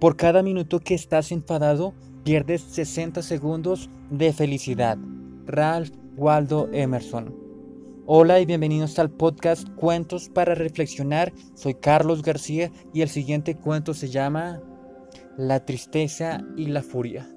Por cada minuto que estás enfadado, pierdes 60 segundos de felicidad. Ralph Waldo Emerson. Hola y bienvenidos al podcast Cuentos para Reflexionar. Soy Carlos García y el siguiente cuento se llama La tristeza y la furia.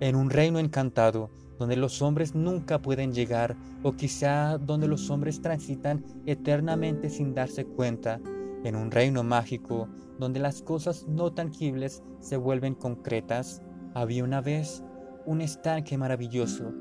En un reino encantado, donde los hombres nunca pueden llegar, o quizá donde los hombres transitan eternamente sin darse cuenta, en un reino mágico, donde las cosas no tangibles se vuelven concretas, había una vez un estanque maravilloso.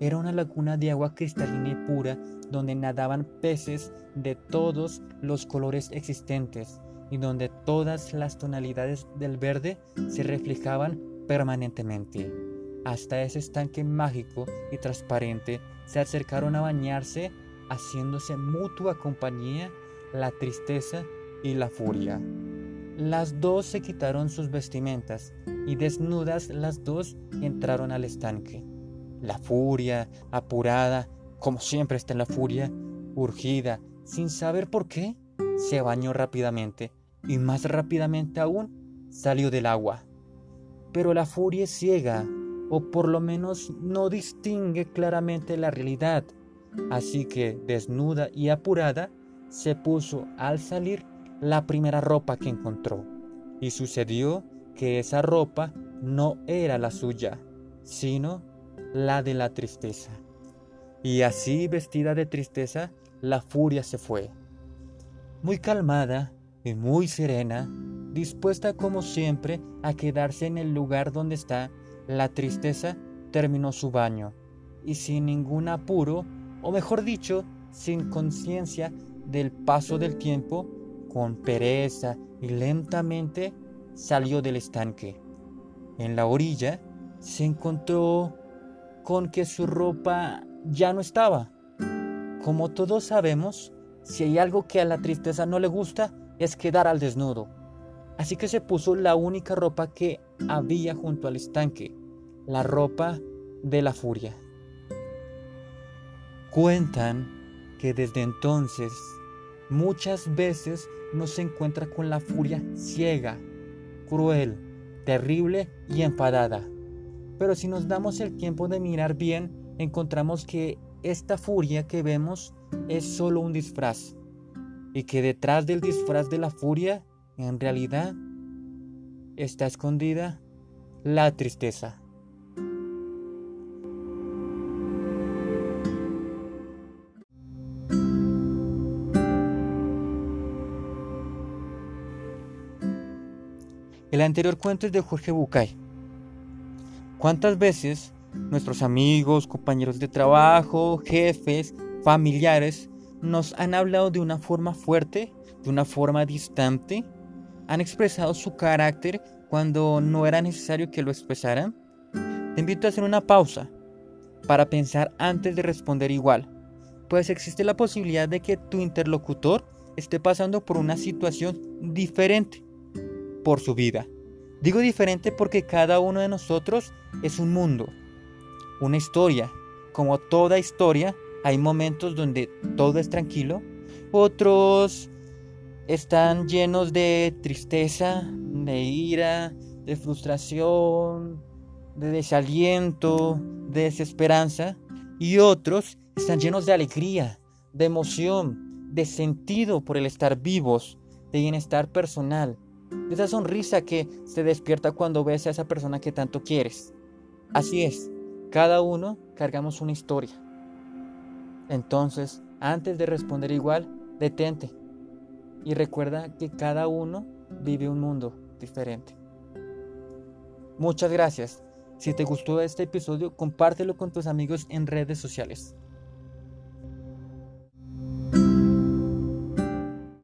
Era una laguna de agua cristalina y pura donde nadaban peces de todos los colores existentes y donde todas las tonalidades del verde se reflejaban permanentemente. Hasta ese estanque mágico y transparente se acercaron a bañarse, haciéndose mutua compañía la tristeza y la furia. Las dos se quitaron sus vestimentas y desnudas las dos entraron al estanque. La furia, apurada, como siempre está en la furia, urgida, sin saber por qué, se bañó rápidamente y más rápidamente aún salió del agua. Pero la furia es ciega o por lo menos no distingue claramente la realidad. Así que, desnuda y apurada, se puso al salir la primera ropa que encontró. Y sucedió que esa ropa no era la suya, sino la de la tristeza. Y así, vestida de tristeza, la furia se fue. Muy calmada y muy serena, dispuesta como siempre a quedarse en el lugar donde está, la tristeza terminó su baño y sin ningún apuro, o mejor dicho, sin conciencia del paso del tiempo, con pereza y lentamente salió del estanque. En la orilla se encontró con que su ropa ya no estaba. Como todos sabemos, si hay algo que a la tristeza no le gusta es quedar al desnudo. Así que se puso la única ropa que había junto al estanque, la ropa de la furia. Cuentan que desde entonces muchas veces no se encuentra con la furia ciega, cruel, terrible y enfadada. Pero si nos damos el tiempo de mirar bien, encontramos que esta furia que vemos es solo un disfraz y que detrás del disfraz de la furia en realidad está escondida la tristeza. El anterior cuento es de Jorge Bucay. ¿Cuántas veces nuestros amigos, compañeros de trabajo, jefes, familiares nos han hablado de una forma fuerte, de una forma distante? ¿Han expresado su carácter cuando no era necesario que lo expresaran? Te invito a hacer una pausa para pensar antes de responder igual, pues existe la posibilidad de que tu interlocutor esté pasando por una situación diferente por su vida. Digo diferente porque cada uno de nosotros es un mundo, una historia. Como toda historia, hay momentos donde todo es tranquilo, otros están llenos de tristeza, de ira, de frustración, de desaliento, de desesperanza, y otros están llenos de alegría, de emoción, de sentido por el estar vivos, de bienestar personal, esa sonrisa que se despierta cuando ves a esa persona que tanto quieres. Así es, cada uno cargamos una historia. Entonces, antes de responder igual, detente y recuerda que cada uno vive un mundo diferente. Muchas gracias. Si te gustó este episodio, compártelo con tus amigos en redes sociales.